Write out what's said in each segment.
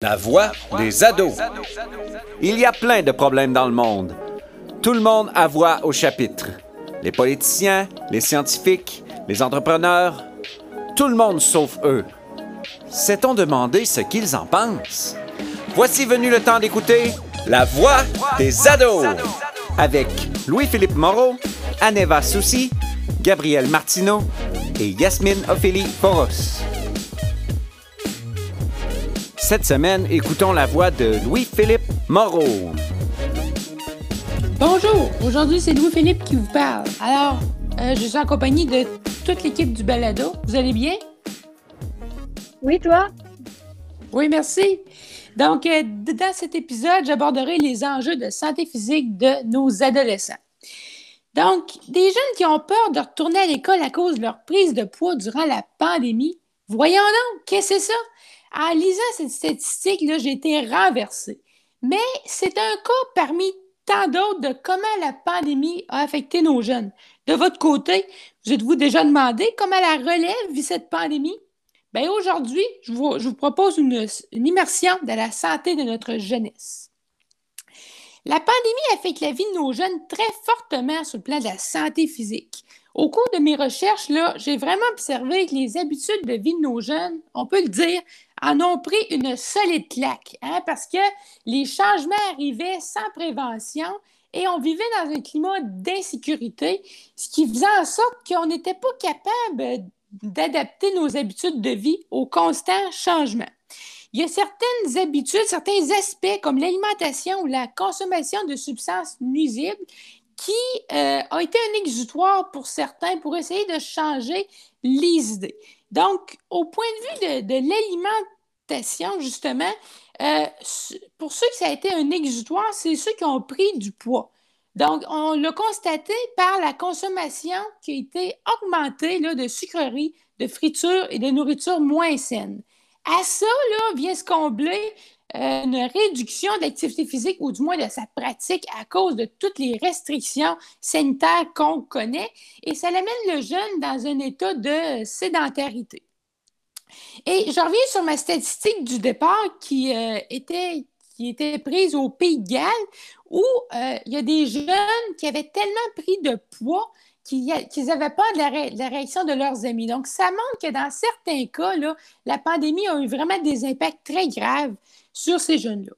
La voix des ados. Il y a plein de problèmes dans le monde. Tout le monde a voix au chapitre. Les politiciens, les scientifiques, les entrepreneurs, tout le monde sauf eux. S'est-on demandé ce qu'ils en pensent? Voici venu le temps d'écouter La voix des ados avec Louis-Philippe Moreau, Aneva Soucy, Gabriel Martineau et Yasmine Ophélie Poros. Cette semaine, écoutons la voix de Louis-Philippe Moreau. Bonjour, aujourd'hui c'est Louis-Philippe qui vous parle. Alors, euh, je suis en compagnie de toute l'équipe du balado. Vous allez bien? Oui, toi? Oui, merci. Donc, euh, dans cet épisode, j'aborderai les enjeux de santé physique de nos adolescents. Donc, des jeunes qui ont peur de retourner à l'école à cause de leur prise de poids durant la pandémie, voyons donc, qu'est-ce que c'est ça? En lisant cette statistique, j'ai été renversée. Mais c'est un cas parmi tant d'autres de comment la pandémie a affecté nos jeunes. De votre côté, vous êtes-vous déjà demandé comment la relève vit cette pandémie? Bien, aujourd'hui, je vous, propose une, une immersion dans la santé de notre jeunesse. La pandémie affecte la vie de nos jeunes très fortement sur le plan de la santé physique. Au cours de mes recherches, j'ai vraiment observé que les habitudes de vie de nos jeunes, on peut le dire, en ont pris une solide claque, hein, parce que les changements arrivaient sans prévention et on vivait dans un climat d'insécurité, ce qui faisait en sorte qu'on n'était pas capable d'adapter nos habitudes de vie au constant changement. Il y a certaines habitudes, certains aspects comme l'alimentation ou la consommation de substances nuisibles qui euh, ont été un exutoire pour certains pour essayer de changer les idées. Donc, au point de vue de, l'alimentation, justement, euh, pour ceux que ça a été un exutoire, c'est ceux qui ont pris du poids. Donc, on l'a constaté par la consommation qui a été augmentée là, de sucreries, de fritures et de nourriture moins saine. À ça, là, vient se combler une réduction d'activité physique ou du moins de sa pratique à cause de toutes les restrictions sanitaires qu'on connaît et ça l'amène le jeune dans un état de sédentarité. Et je reviens sur ma statistique du départ qui, euh, était, qui prise au Pays de Galles où euh, il y a des jeunes qui avaient tellement pris de poids qu'ils n'avaient pas de la, réaction de leurs amis. Donc, ça montre que dans certains cas, là, la pandémie a eu vraiment des impacts très graves sur ces jeunes-là.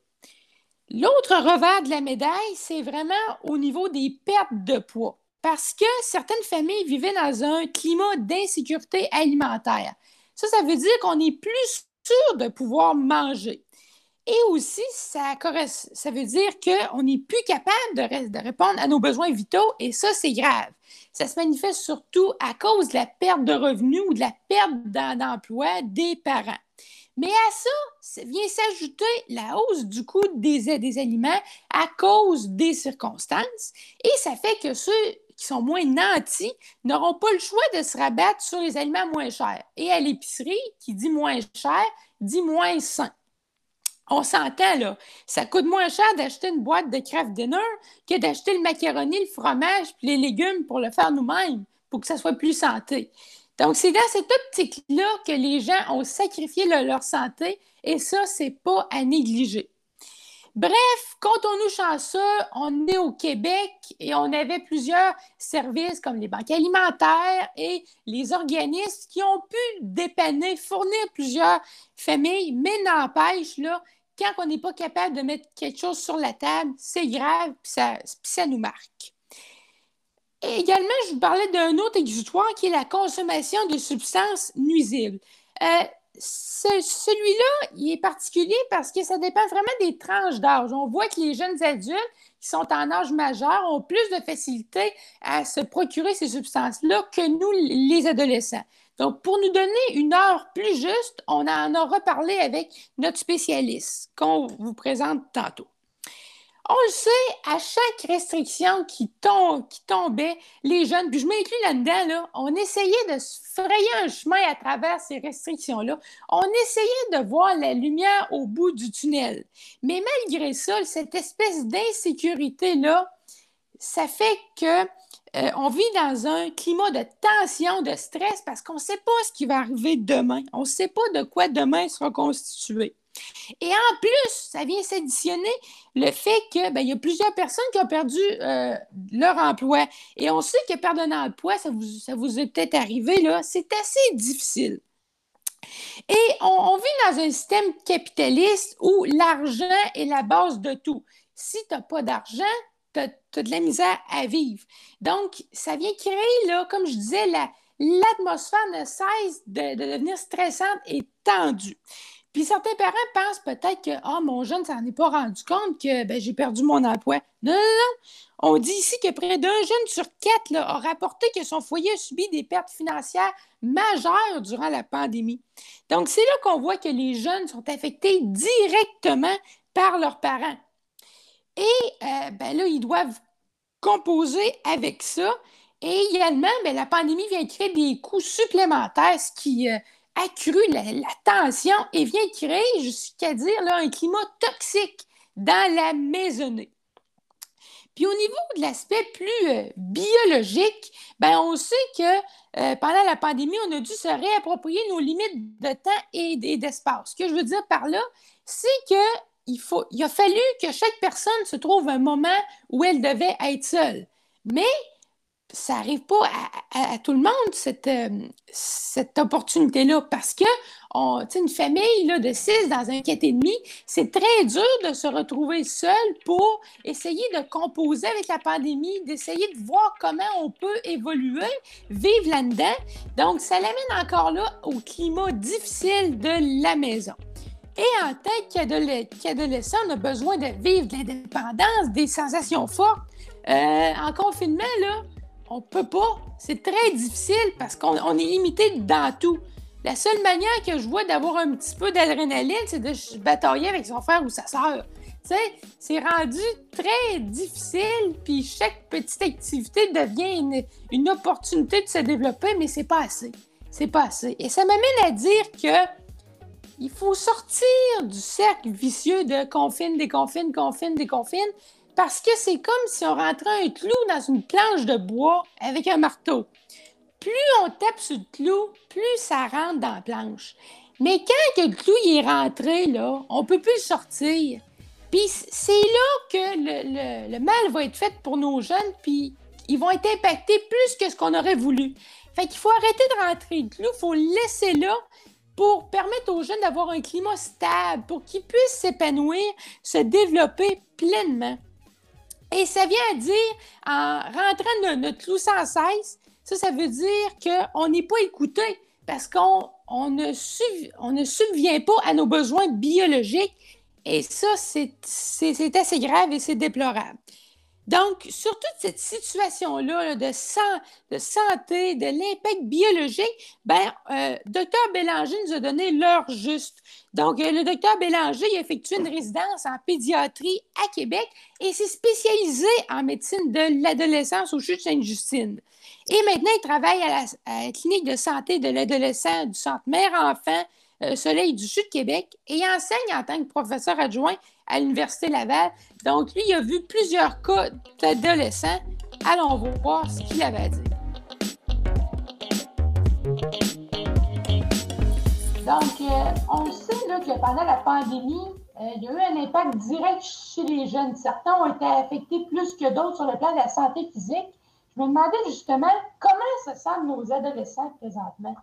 L'autre revers de la médaille, c'est vraiment au niveau des pertes de poids. Parce que certaines familles vivaient dans un climat d'insécurité alimentaire. Ça, ça veut dire qu'on est plus sûr de pouvoir manger. Et aussi, ça, ça veut dire qu'on n'est plus capable de, de, répondre à nos besoins vitaux et ça, c'est grave. Ça se manifeste surtout à cause de la perte de revenus ou de la perte d'emploi des parents. Mais à ça, vient s'ajouter la hausse du coût des, aliments à cause des circonstances et ça fait que ceux qui sont moins nantis n'auront pas le choix de se rabattre sur les aliments moins chers. Et à l'épicerie, qui dit moins cher, dit moins sain. On s'entend, là. Ça coûte moins cher d'acheter une boîte de craft dinner que d'acheter le macaroni, le fromage puis les légumes pour le faire nous-mêmes, pour que ça soit plus santé. Donc, c'est dans cette optique-là que les gens ont sacrifié leur santé et ça, c'est pas à négliger. Bref, quand on nous chanceux, on est au Québec et on avait plusieurs services comme les banques alimentaires et les organismes qui ont pu dépanner, fournir plusieurs familles, mais n'empêche, là, quand on n'est pas capable de mettre quelque chose sur la table, c'est grave, puis ça, ça nous marque. Également, je vous parlais d'un autre exutoire qui est la consommation de substances nuisibles. Euh, celui-là, il est particulier parce que ça dépend vraiment des tranches d'âge. On voit que les jeunes adultes qui sont en âge majeur ont plus de facilité à se procurer ces substances-là que nous, les adolescents. Donc, pour nous donner une heure plus juste, on en a reparlé avec notre spécialiste qu'on vous présente tantôt. On le sait, à chaque restriction qui, qui tombait, les jeunes, puis je m'inclus là-dedans, là, on essayait de se frayer un chemin à travers ces restrictions-là. On essayait de voir la lumière au bout du tunnel. Mais malgré ça, cette espèce d'insécurité-là, ça fait que euh, on vit dans un climat de tension, de stress, parce qu'on ne sait pas ce qui va arriver demain. On ne sait pas de quoi demain sera constitué. Et en plus, ça vient s'additionner le fait qu'il ben, y a plusieurs personnes qui ont perdu euh, leur emploi. Et on sait que perdre un emploi, ça vous, ça vous est peut-être arrivé, là, c'est assez difficile. Et on, vit dans un système capitaliste où l'argent est la base de tout. Si tu n'as pas d'argent, tu as, de la misère à vivre. Donc, ça vient créer, là, comme je disais, l'atmosphère ne cesse de, de, devenir stressante et tendue. Puis certains parents pensent peut-être que oh, mon jeune ne s'en est pas rendu compte que ben, j'ai perdu mon emploi. Non, non, non. On dit ici que près d'un jeune sur quatre a rapporté que son foyer a subi des pertes financières majeures durant la pandémie. Donc, c'est là qu'on voit que les jeunes sont affectés directement par leurs parents. Et euh, ben là, ils doivent composer avec ça. Et également, ben, la pandémie vient créer des coûts supplémentaires, ce qui euh, accru la, tension et vient créer, jusqu'à dire, un climat toxique dans la maisonnée. Puis au niveau de l'aspect plus euh, biologique, ben on sait que euh, pendant la pandémie, on a dû se réapproprier nos limites de temps et, d'espace. Ce que je veux dire par là, c'est qu'il faut, il a fallu que chaque personne se trouve un moment où elle devait être seule. Mais ça n'arrive pas à, tout le monde, cette, euh, cette opportunité-là, parce que on, une famille là, de six dans un et demi, c'est très dur de se retrouver seul pour essayer de composer avec la pandémie, d'essayer de voir comment on peut évoluer, vivre là-dedans. Donc, ça l'amène encore là au climat difficile de la maison. Et en tant qu'adolescent, on a besoin de vivre de l'indépendance, des sensations fortes. Euh, en confinement, là, on peut pas. C'est très difficile parce qu'on est limité dans tout. La seule manière que je vois d'avoir un petit peu d'adrénaline, c'est de batailler avec son frère ou sa sœur. Tu sais, c'est rendu très difficile, puis chaque petite activité devient une, opportunité de se développer, mais c'est pas assez. C'est pas assez. Et ça m'amène à dire que il faut sortir du cercle vicieux de confine, déconfine, confine, déconfine, parce que c'est comme si on rentrait un clou dans une planche de bois avec un marteau. Plus on tape sur le clou, plus ça rentre dans la planche. Mais quand le clou est rentré, là, on ne peut plus le sortir. Puis c'est là que le, mal va être fait pour nos jeunes, puis ils vont être impactés plus que ce qu'on aurait voulu. Fait qu'il faut arrêter de rentrer le clou, il faut le laisser là pour permettre aux jeunes d'avoir un climat stable, pour qu'ils puissent s'épanouir, se développer pleinement. Et ça vient à dire, en rentrant notre clou sans cesse, ça, ça veut dire qu'on n'est pas écouté parce qu'on on ne, ne subvient pas à nos besoins biologiques. Et ça, c'est assez grave et c'est déplorable. Donc, sur toute cette situation-là de, santé, de l'impact biologique, ben, euh, docteur Bélanger nous a donné l'heure juste. Donc, euh, le docteur Bélanger effectué une résidence en pédiatrie à Québec et s'est spécialisé en médecine de l'adolescence au CHU Sainte-Justine. Et maintenant, il travaille à la, clinique de santé de l'adolescent du Centre Mère-Enfant Soleil du Sud Québec et enseigne en tant que professeur adjoint à l'Université Laval. Donc, lui, il a vu plusieurs cas d'adolescents. Allons voir ce qu'il avait à dire. Donc, euh, on sait que pendant la pandémie, euh, il y a eu un impact direct chez les jeunes. Certains ont été affectés plus que d'autres sur le plan de la santé physique. Je me demandais justement comment se sentent nos adolescents présentement?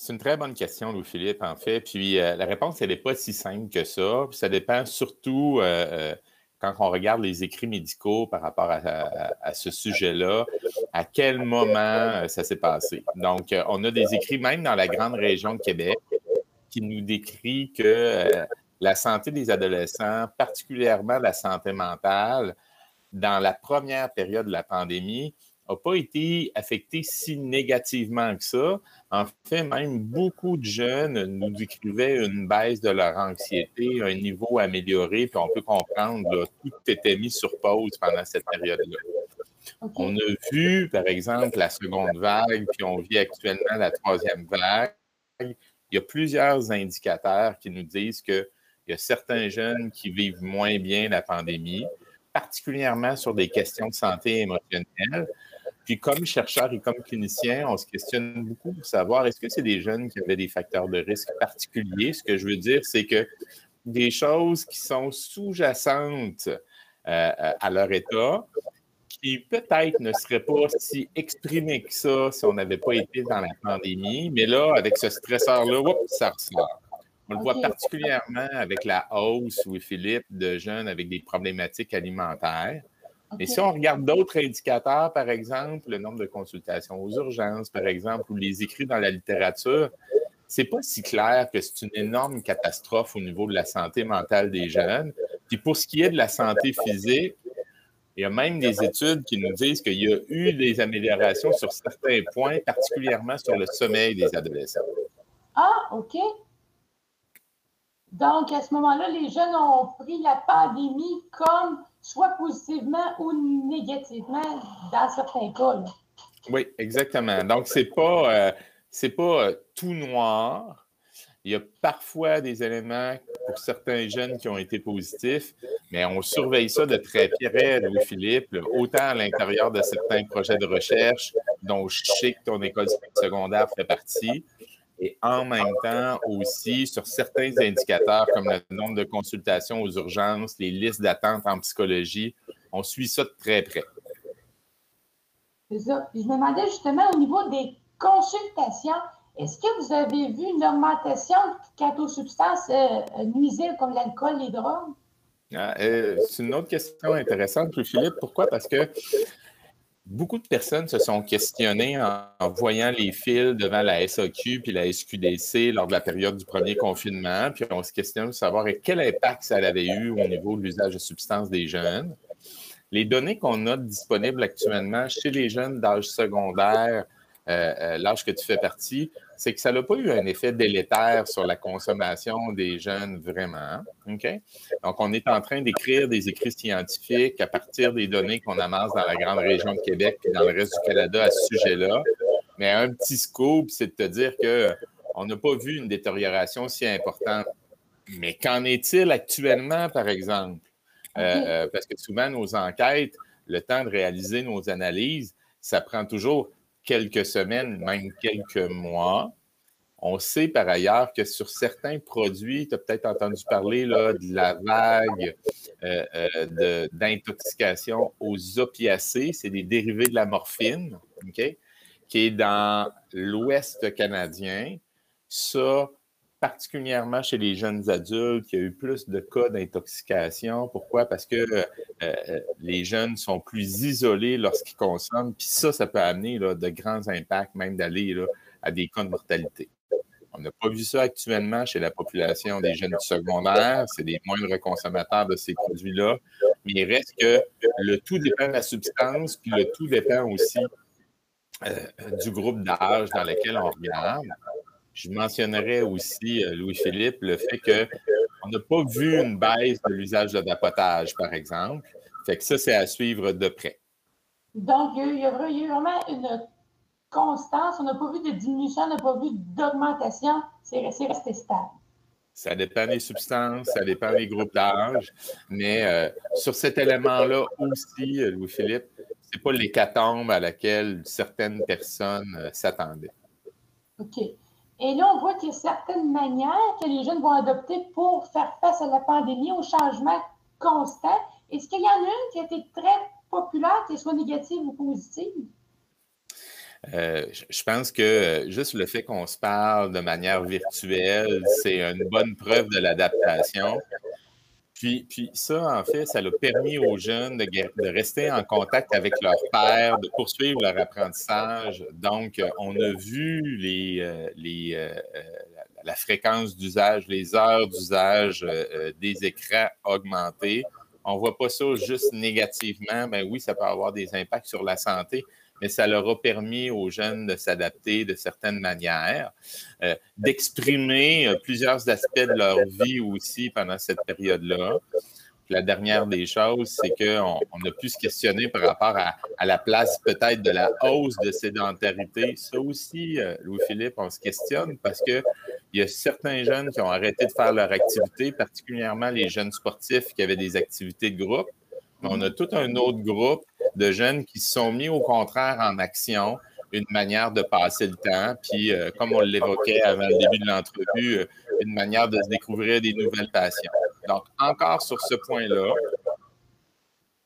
C'est une très bonne question, Louis-Philippe, en fait. Puis euh, la réponse, elle n'est pas si simple que ça. Ça dépend surtout euh, euh, quand on regarde les écrits médicaux par rapport à, ce sujet-là, à quel moment ça s'est passé. Donc, on a des écrits même dans la grande région de Québec qui nous décrit que la santé des adolescents, particulièrement la santé mentale, dans la première période de la pandémie, n'a pas été affectée si négativement que ça. En fait, même beaucoup de jeunes nous décrivaient une baisse de leur anxiété, un niveau amélioré, puis on peut comprendre, que tout était mis sur pause pendant cette période-là. On a vu, par exemple, la seconde vague, puis on vit actuellement la troisième vague. Il y a plusieurs indicateurs qui nous disent qu'il y a certains jeunes qui vivent moins bien la pandémie, particulièrement sur des questions de santé émotionnelle. Puis comme chercheur et comme clinicien, on se questionne beaucoup pour savoir est-ce que c'est des jeunes qui avaient des facteurs de risque particuliers? Ce que je veux dire, c'est que des choses qui sont sous-jacentes euh, euh, à leur état, qui peut-être ne seraient pas si exprimées que ça si on n'avait pas été dans la pandémie, mais là, avec ce stresseur-là, ça ressort. On le voit particulièrement avec la hausse, oui, Philippe, de jeunes avec des problématiques alimentaires. Mais si on regarde d'autres indicateurs, par exemple, le nombre de consultations aux urgences, par exemple, ou les écrits dans la littérature, c'est pas si clair que c'est une énorme catastrophe au niveau de la santé mentale des jeunes. Puis pour ce qui est de la santé physique, il y a même des études qui nous disent qu'il y a eu des améliorations sur certains points, particulièrement sur le sommeil des adolescents. Ah, OK. Donc, à ce moment-là, les jeunes ont pris la pandémie comme soit positivement ou négativement dans certains cas. Oui, exactement. Donc, ce n'est pas, euh, pas euh, tout noir. Il y a parfois des éléments pour certains jeunes qui ont été positifs, mais on surveille ça de très près, Louis-Philippe, autant à l'intérieur de certains projets de recherche dont je sais que ton école secondaire fait partie, et en même temps aussi sur certains indicateurs comme le nombre de consultations aux urgences, les listes d'attente en psychologie. On suit ça de très près. C'est ça. je me demandais justement au niveau des consultations, est-ce que vous avez vu une augmentation quant aux substances euh, nuisibles comme l'alcool, les drogues? Ah, euh, c'est une autre question intéressante, Philippe. Pourquoi? Parce que beaucoup de personnes se sont questionnées en, voyant les fils devant la SAQ puis la SQDC lors de la période du premier confinement, puis on se questionne de savoir quel impact ça avait eu au niveau de l'usage de substances des jeunes. Les données qu'on a disponibles actuellement chez les jeunes d'âge secondaire, euh, euh, l'âge que tu fais partie, c'est que ça n'a pas eu un effet délétère sur la consommation des jeunes vraiment. OK? Donc, on est en train d'écrire des écrits scientifiques à partir des données qu'on amasse dans la grande région de Québec et dans le reste du Canada à ce sujet-là. Mais un petit scoop, c'est de te dire qu'on n'a pas vu une détérioration si importante. Mais qu'en est-il actuellement, par exemple? Euh, parce que souvent, nos enquêtes, le temps de réaliser nos analyses, ça prend toujours quelques semaines, même quelques mois. On sait par ailleurs que sur certains produits, tu as peut-être entendu parler de la vague euh, euh, d'intoxication aux opiacés, c'est des dérivés de la morphine, qui est dans l'Ouest canadien. Ça, particulièrement chez les jeunes adultes, il y a eu plus de cas d'intoxication. Pourquoi? Parce que euh, euh, les jeunes sont plus isolés lorsqu'ils consomment. Puis ça, ça peut amener de grands impacts, même d'aller à des cas de mortalité. On n'a pas vu ça actuellement chez la population des jeunes du secondaire. C'est des moindres consommateurs de ces produits-là. Mais il reste que le tout dépend de la substance, puis le tout dépend aussi euh, du groupe d'âge dans lequel on regarde. Je mentionnerais aussi, euh, Louis-Philippe, le fait qu'on n'a pas vu une baisse de l'usage de vapotage, par exemple. Fait que ça, c'est à suivre de près. Donc, il y a, vraiment une constance. On n'a pas vu de diminution, on n'a pas vu d'augmentation. C'est resté stable. Ça dépend des substances, ça dépend des groupes d'âge. Mais euh, sur cet élément-là aussi, euh, Louis-Philippe, ce n'est pas l'hécatombe à laquelle certaines personnes s'attendaient. OK. Et là, on voit qu'il y a certaines manières que les jeunes vont adopter pour faire face à la pandémie, au changement constant. Est-ce qu'il y en a une qui a été très populaire, qu'elle soit négative ou positive? Euh, je pense que euh, juste le fait qu'on se parle de manière virtuelle, c'est une bonne preuve de l'adaptation. Puis, puis ça, en fait, ça a permis aux jeunes de, rester en contact avec leur père, de poursuivre leur apprentissage. Donc, euh, on a vu euh, euh, la fréquence d'usage, les heures d'usage des écrans augmenter. On ne voit pas ça juste négativement. Ben oui, ça peut avoir des impacts sur la santé, mais ça leur a permis aux jeunes de s'adapter de certaines manières, euh, d'exprimer euh, plusieurs aspects de leur vie aussi pendant cette période-là. La dernière des choses, c'est qu'on on a pu se questionner par rapport à, la place peut-être de la hausse de sédentarité. Ça aussi, euh, Louis-Philippe, on se questionne parce qu'il y a certains jeunes qui ont arrêté de faire leur activité, particulièrement les jeunes sportifs qui avaient des activités de groupe. On a tout un autre groupe de jeunes qui se sont mis au contraire en action une manière de passer le temps, puis euh, comme on l'évoquait avant le début de l'entrevue, euh, une manière de découvrir des nouvelles passions. Donc, encore sur ce point-là,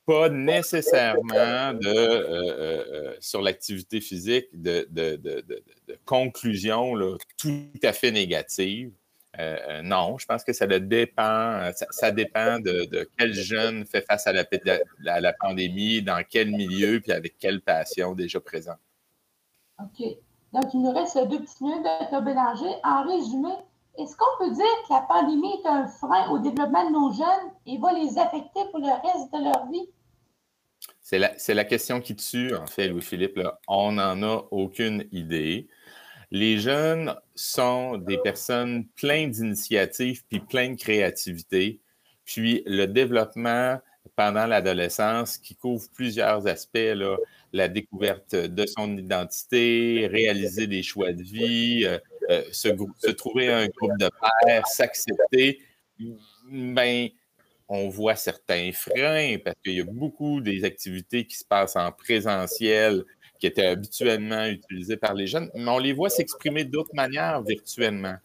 pas nécessairement euh, sur l'activité physique de, conclusion tout à fait négative. Non, je pense que ça dépend, ça, dépend de, quel jeune fait face à la, à la pandémie, dans quel milieu, puis avec quelle passion déjà présente. OK. Donc, il nous reste deux petites minutes, Dr. Bélanger. En résumé, est-ce qu'on peut dire que la pandémie est un frein au développement de nos jeunes et va les affecter pour le reste de leur vie? C'est la, la, question qui tue, en fait, Louis-Philippe. On n'en a aucune idée. Les jeunes sont des personnes pleines d'initiatives puis pleines de créativité. Puis le développement pendant l'adolescence qui couvre plusieurs aspects, là, la découverte de son identité, réaliser des choix de vie, euh, euh, se, trouver un groupe de pairs, s'accepter, ben, on voit certains freins parce qu'il y a beaucoup des activités qui se passent en présentiel qui étaient habituellement utilisées par les jeunes, mais on les voit s'exprimer d'autres manières virtuellement.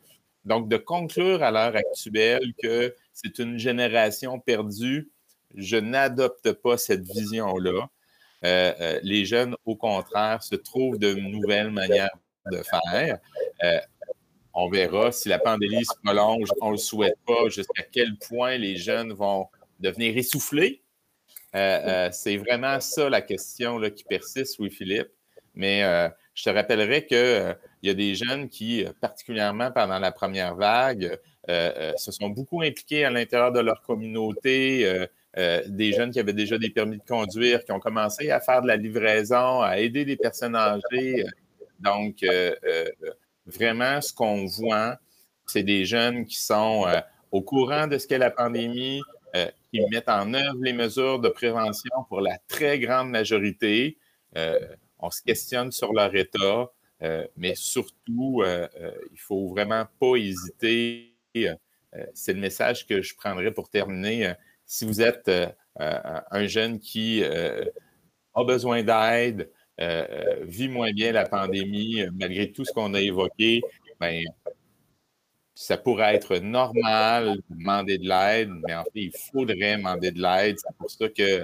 Donc, de conclure à l'heure actuelle que c'est une génération perdue, je n'adopte pas cette vision-là. Euh, euh, les jeunes, au contraire, se trouvent de nouvelles manières de faire. Euh, on verra si la pandémie se prolonge, on ne le souhaite pas, jusqu'à quel point les jeunes vont devenir essoufflés. C'est vraiment ça la question qui persiste, Louis-Philippe. Mais je te rappellerai qu'il y a des jeunes qui, particulièrement pendant la première vague, se sont beaucoup impliqués à l'intérieur de leur communauté, euh, des jeunes qui avaient déjà des permis de conduire, qui ont commencé à faire de la livraison, à aider des personnes âgées. Donc, euh, euh, vraiment, ce qu'on voit, c'est des jeunes qui sont au courant de ce qu'est la pandémie, qui mettent en œuvre les mesures de prévention pour la très grande majorité. on se questionne sur leur état, mais surtout, il ne faut vraiment pas hésiter. c'est le message que je prendrai pour terminer si vous êtes euh, euh, un jeune qui euh, a besoin d'aide, vit moins bien la pandémie, malgré tout ce qu'on a évoqué, ben, ça pourrait être normal de demander de l'aide, mais en fait, il faudrait demander de l'aide. C'est pour ça que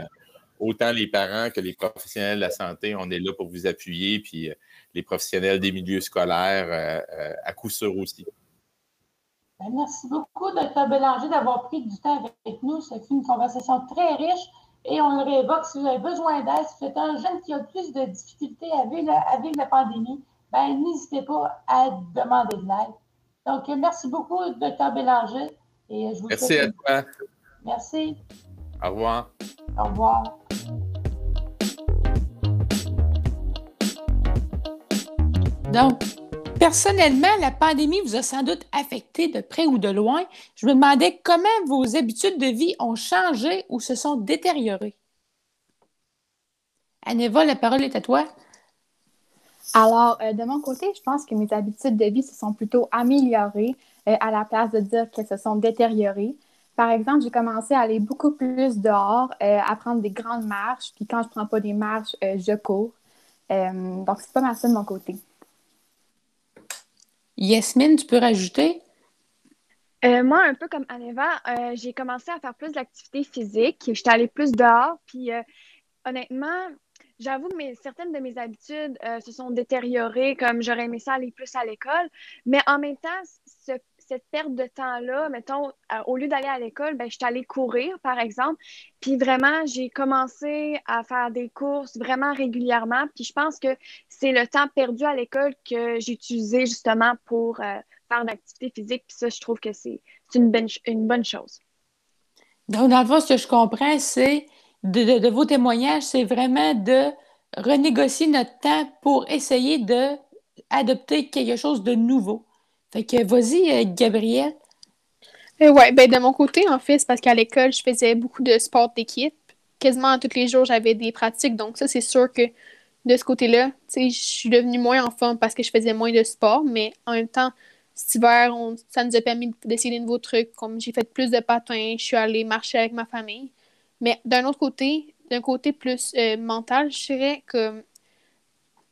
autant les parents que les professionnels de la santé, on est là pour vous appuyer, puis les professionnels des milieux scolaires, à coup sûr aussi. Ben, merci beaucoup, Dr. Bélanger, d'avoir pris du temps avec nous. C'est une conversation très riche et on le réévoque. Si vous avez besoin d'aide, si vous êtes un jeune qui a plus de difficultés à vivre la, pandémie, ben, n'hésitez pas à demander de l'aide. Donc, merci beaucoup, Dr. Bélanger. Et je vous merci à toi. Merci. Au revoir. Au revoir. Donc, Personnellement, la pandémie vous a sans doute affecté de près ou de loin. Je me demandais comment vos habitudes de vie ont changé ou se sont détériorées. Aneva, la parole est à toi. Alors, euh, de mon côté, je pense que mes habitudes de vie se sont plutôt améliorées euh, à la place de dire qu'elles se sont détériorées. Par exemple, j'ai commencé à aller beaucoup plus dehors, euh, à prendre des grandes marches, puis quand je ne prends pas des marches, je cours. donc, c'est pas mal ça de mon côté. Yasmine, tu peux rajouter? Euh, moi, un peu comme Aneva, euh, j'ai commencé à faire plus d'activités physiques. J'étais allée plus dehors. Puis, euh, honnêtement, j'avoue que certaines de mes habitudes se sont détériorées, comme j'aurais aimé ça aller plus à l'école. Mais en même temps, ce cette perte de temps-là, mettons, euh, au lieu d'aller à l'école, ben, je suis allée courir, par exemple. Puis vraiment, j'ai commencé à faire des courses vraiment régulièrement. Puis je pense que c'est le temps perdu à l'école que j'ai utilisé justement pour euh, faire l'activité physique. Puis ça, je trouve que c'est une, une bonne chose. Donc, dans le fond, ce que je comprends, c'est de, de, vos témoignages, c'est vraiment de renégocier notre temps pour essayer d'adopter quelque chose de nouveau. Fait que vas-y, euh, Gabrielle. Euh, ouais, ben de mon côté, en fait, c'est parce qu'à l'école, je faisais beaucoup de sport d'équipe. Quasiment tous les jours, j'avais des pratiques. Donc, ça, c'est sûr que de ce côté-là, je suis devenue moins en forme parce que je faisais moins de sport. Mais en même temps, cet hiver, ça nous a permis d'essayer de nouveaux trucs. Comme j'ai fait plus de patins, je suis allée marcher avec ma famille. Mais d'un autre côté, d'un côté plus euh, mental, je dirais que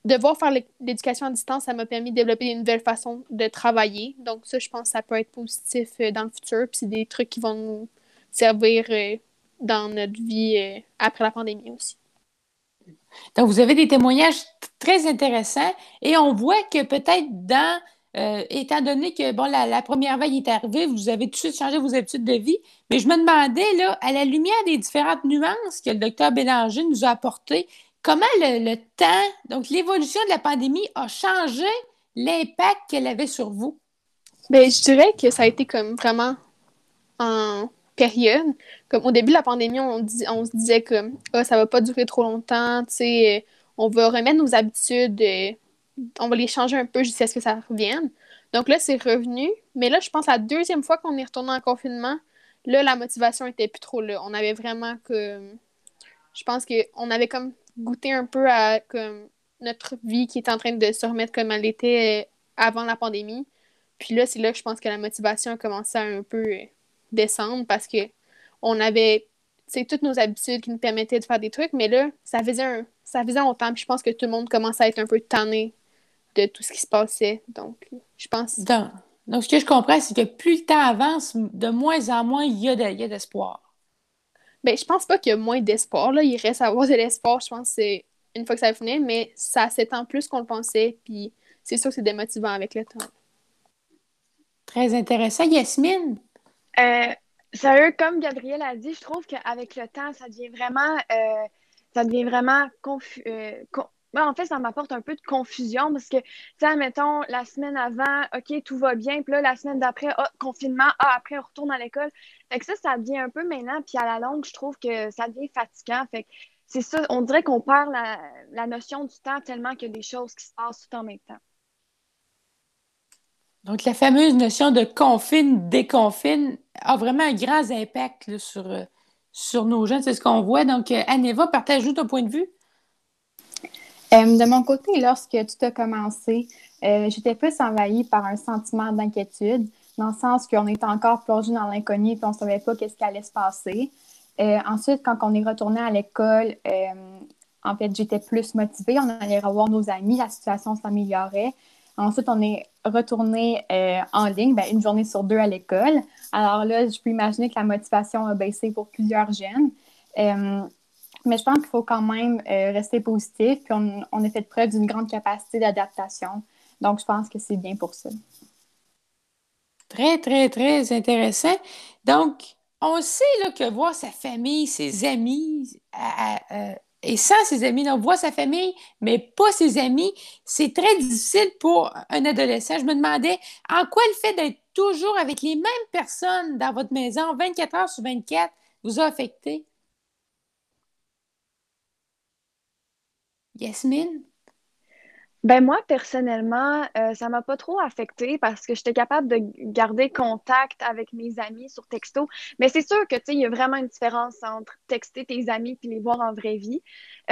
devoir faire l'éducation à distance, ça m'a permis de développer une nouvelle façon de travailler. Donc ça, je pense que ça peut être positif euh, dans le futur. Puis c'est des trucs qui vont nous servir euh, dans notre vie après la pandémie aussi. Donc, vous avez des témoignages très intéressants et on voit que peut-être dans, euh, étant donné que bon, la, première vague est arrivée, vous avez tout de suite changé vos habitudes de vie, mais je me demandais, là, à la lumière des différentes nuances que le docteur Bélanger nous a apportées, comment le, temps, donc l'évolution de la pandémie a changé l'impact qu'elle avait sur vous? Bien, je dirais que ça a été comme vraiment en période. Comme au début de la pandémie, on, on se disait que ah, ça va pas durer trop longtemps, on va remettre nos habitudes, euh, on va les changer un peu jusqu'à ce que ça revienne. Donc là, c'est revenu. Mais là, je pense la deuxième fois qu'on est retourné en confinement, là, la motivation était plus trop là. On avait vraiment que. Je pense qu'on avait comme goûté un peu à comme, notre vie qui est en train de se remettre comme elle était euh, avant la pandémie. Puis là, c'est là que je pense que la motivation a commencé à un peu euh, descendre parce que on avait toutes nos habitudes qui nous permettaient de faire des trucs, mais là, ça faisait un ça faisait longtemps, puis je pense que tout le monde commençait à être un peu tanné de tout ce qui se passait. Donc, je pense. Donc, donc ce que je comprends, c'est que plus le temps avance, de moins en moins, il y a d'espoir. ben, je pense pas qu'il y a moins d'espoir. Là. Il reste à avoir de l'espoir, je pense, c'est une fois que ça va finir, mais ça s'étend plus qu'on le pensait, puis c'est sûr que c'est démotivant avec le temps. Très intéressant. Yasmine? Euh, sérieux, comme Gabriel a dit, je trouve qu'avec le temps, ça devient vraiment, euh, ça devient vraiment confus. Euh, en fait, ça m'apporte un peu de confusion parce que, tu sais, mettons, la semaine avant, OK, tout va bien, puis là, la semaine d'après, oh, confinement, ah, après, on retourne à l'école. Fait que ça, ça devient un peu maintenant, puis à la longue, je trouve que ça devient fatigant. Fait que c'est ça, on dirait qu'on perd la, la notion du temps tellement qu'il y a des choses qui se passent tout en même temps. Donc, la fameuse notion de confine, déconfine a vraiment un grand impact sur, euh, sur nos jeunes. C'est ce qu'on voit. Donc, euh, Aneva, partage-nous ton point de vue. Euh, de mon côté, lorsque tout a commencé, j'étais plus envahie par un sentiment d'inquiétude, dans le sens qu'on était encore plongé dans l'inconnu et on ne savait pas qu'est-ce qui allait se passer. ensuite, quand on est retourné à l'école, en fait, j'étais plus motivée. On allait revoir nos amis, la situation s'améliorait. Ensuite, on est retourné euh, en ligne, ben, une journée sur deux à l'école. Alors là, je peux imaginer que la motivation a baissé pour plusieurs jeunes. Euh, mais je pense qu'il faut quand même euh, rester positif. Puis on, a fait preuve d'une grande capacité d'adaptation. Donc, je pense que c'est bien pour ça. Très, très, très intéressant. Donc, on sait là, que voir sa famille, ses amis, et sans ses amis, on voit sa famille, mais pas ses amis, c'est très difficile pour un adolescent. Je me demandais en quoi le fait d'être toujours avec les mêmes personnes dans votre maison 24 heures sur 24 vous a affecté? Yasmine? Ben moi, personnellement, euh, ça m'a pas trop affecté parce que j'étais capable de garder contact avec mes amis sur texto. Mais c'est sûr que, tu sais, il y a vraiment une différence entre texter tes amis puis les voir en vraie vie.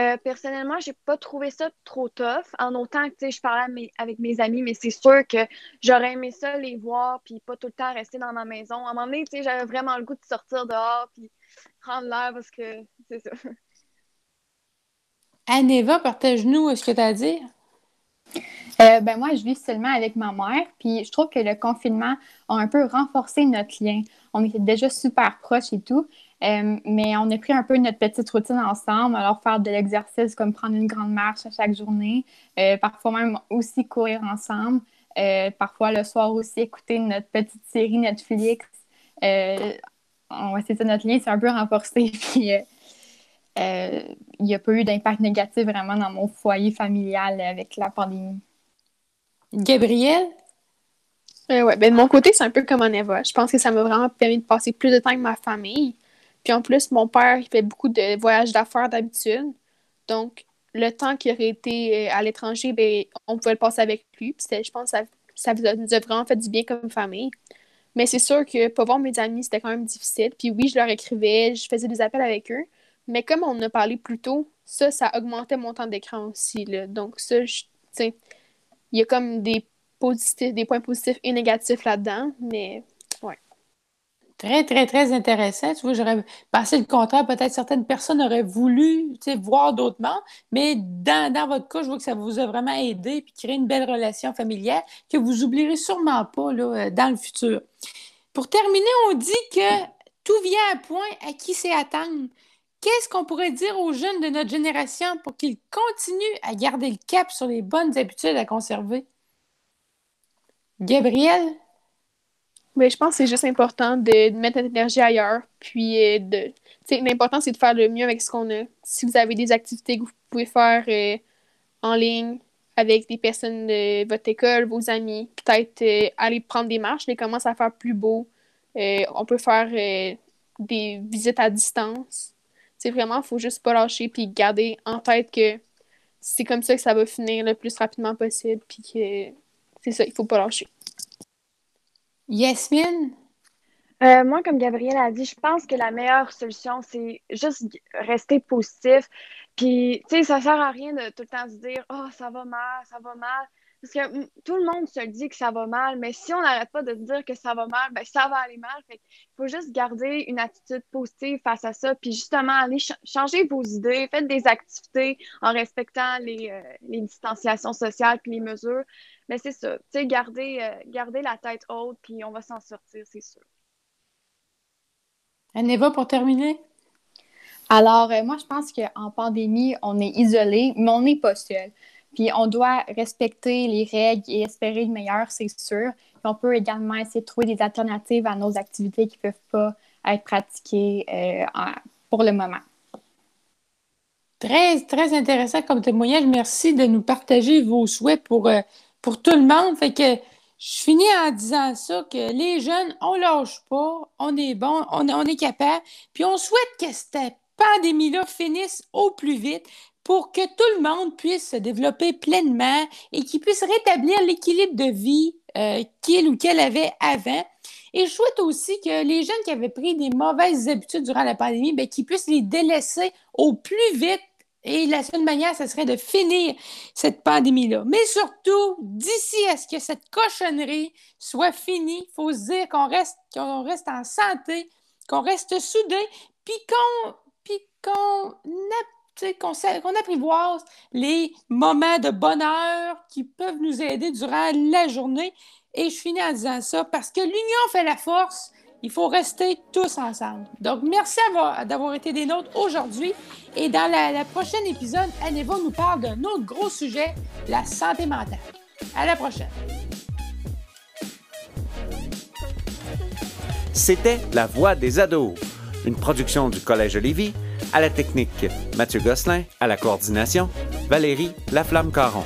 Euh, personnellement, j'ai pas trouvé ça trop tough, en autant que, tu sais, je parlais avec mes amis, mais c'est sûr que j'aurais aimé ça les voir puis pas tout le temps rester dans ma maison. À un moment donné, tu sais, j'avais vraiment le goût de sortir dehors puis prendre l'air parce que c'est ça. Aneva, partage-nous ce que tu as à dire. Euh, ben moi, je vis seulement avec ma mère, puis je trouve que le confinement a un peu renforcé notre lien. On était déjà super proches et tout, euh, mais on a pris un peu notre petite routine ensemble, alors faire de l'exercice comme prendre une grande marche à chaque journée, euh, parfois même aussi courir ensemble, parfois le soir aussi écouter notre petite série Netflix. on va ça, notre lien s'est un peu renforcé, il n'y a pas eu d'impact négatif vraiment dans mon foyer familial avec la pandémie. Gabriel? Euh, ouais, ben de mon côté, c'est un peu comme en Eva. Je pense que ça m'a vraiment permis de passer plus de temps avec ma famille. Puis en plus, mon père, il fait beaucoup de voyages d'affaires d'habitude. Donc, le temps qu'il aurait été euh, à l'étranger, ben, on pouvait le passer avec lui. Puis je pense que ça, ça nous a vraiment fait du bien comme famille. Mais c'est sûr que pour voir mes amis, c'était quand même difficile. Puis oui, je leur écrivais, je faisais des appels avec eux. Mais comme on a parlé plus tôt, ça, ça augmentait mon temps d'écran aussi. Là. Donc ça, je, il y a comme des, positifs, des points positifs et négatifs là-dedans, mais ouais. Très, très, très intéressant. Tu vois, j'aurais pensé le contraire. Peut-être certaines personnes auraient voulu voir d'autrement, mais dans, dans, votre cas, je vois que ça vous a vraiment aidé puis créé une belle relation familiale que vous oublierez sûrement pas là, euh, dans le futur. Pour terminer, on dit que tout vient à point à qui sait attendre. Qu'est-ce qu'on pourrait dire aux jeunes de notre génération pour qu'ils continuent à garder le cap sur les bonnes habitudes à conserver? Gabriel? Mais ben, je pense que c'est juste important de, mettre notre énergie ailleurs. Puis, euh, de, l'important, c'est de faire le mieux avec ce qu'on a. Si vous avez des activités que vous pouvez faire euh, en ligne avec des personnes de votre école, vos amis, peut-être euh, aller prendre des marches, les commence à faire plus beau. on peut faire des visites à distance. C'est vraiment, il faut juste pas lâcher puis garder en tête que c'est comme ça que ça va finir le plus rapidement possible. Puis que c'est ça, il faut pas lâcher. Yasmine? Euh, moi, comme Gabrielle a dit, je pense que la meilleure solution, c'est juste rester positif. Puis, tu sais, ça sert à rien de tout le temps se dire Oh, ça va mal, ça va mal. Parce que tout le monde se dit que ça va mal, mais si on n'arrête pas de se dire que ça va mal, ben ça va aller mal. Fait il faut juste garder une attitude positive face à ça, puis justement aller changer vos idées, faites des activités en respectant les, euh, les distanciations sociales puis les mesures. Mais c'est ça, tu sais, garder, euh, la tête haute, puis on va s'en sortir, c'est sûr. Aneva, pour terminer? Alors, euh, moi, je pense qu'en pandémie, on est isolé, mais on n'est pas seul. Puis on doit respecter les règles et espérer le meilleur, c'est sûr. Puis on peut également essayer de trouver des alternatives à nos activités qui ne peuvent pas être pratiquées euh, pour le moment. Très, très intéressant comme témoignage. Merci de nous partager vos souhaits pour pour tout le monde. Fait que je finis en disant ça, que les jeunes, on lâche pas, on est bon, on, on est capable, puis on souhaite que cette pandémie-là finisse au plus vite pour que tout le monde puisse se développer pleinement et qu'il puisse rétablir l'équilibre de vie euh, qu'il ou qu'elle avait avant. Et je souhaite aussi que les jeunes qui avaient pris des mauvaises habitudes durant la pandémie, bien, qu'ils puissent les délaisser au plus vite et la seule manière, ce serait de finir cette pandémie-là. Mais surtout, d'ici à ce que cette cochonnerie soit finie, il faut se dire qu'on reste, qu'on reste en santé, qu'on reste soudés, puis qu'on, puis qu'on, qu'on apprivoise les moments de bonheur qui peuvent nous aider durant la journée. Et je finis en disant ça parce que l'union fait la force il faut rester tous ensemble. Donc, merci d'avoir été des nôtres aujourd'hui. Et dans le prochain épisode, Aneva nous parle d'un autre gros sujet, la santé mentale. À la prochaine. C'était La Voix des ados, une production du Collège Lévis, à la technique Mathieu Gosselin, à la coordination Valérie Laflamme-Caron.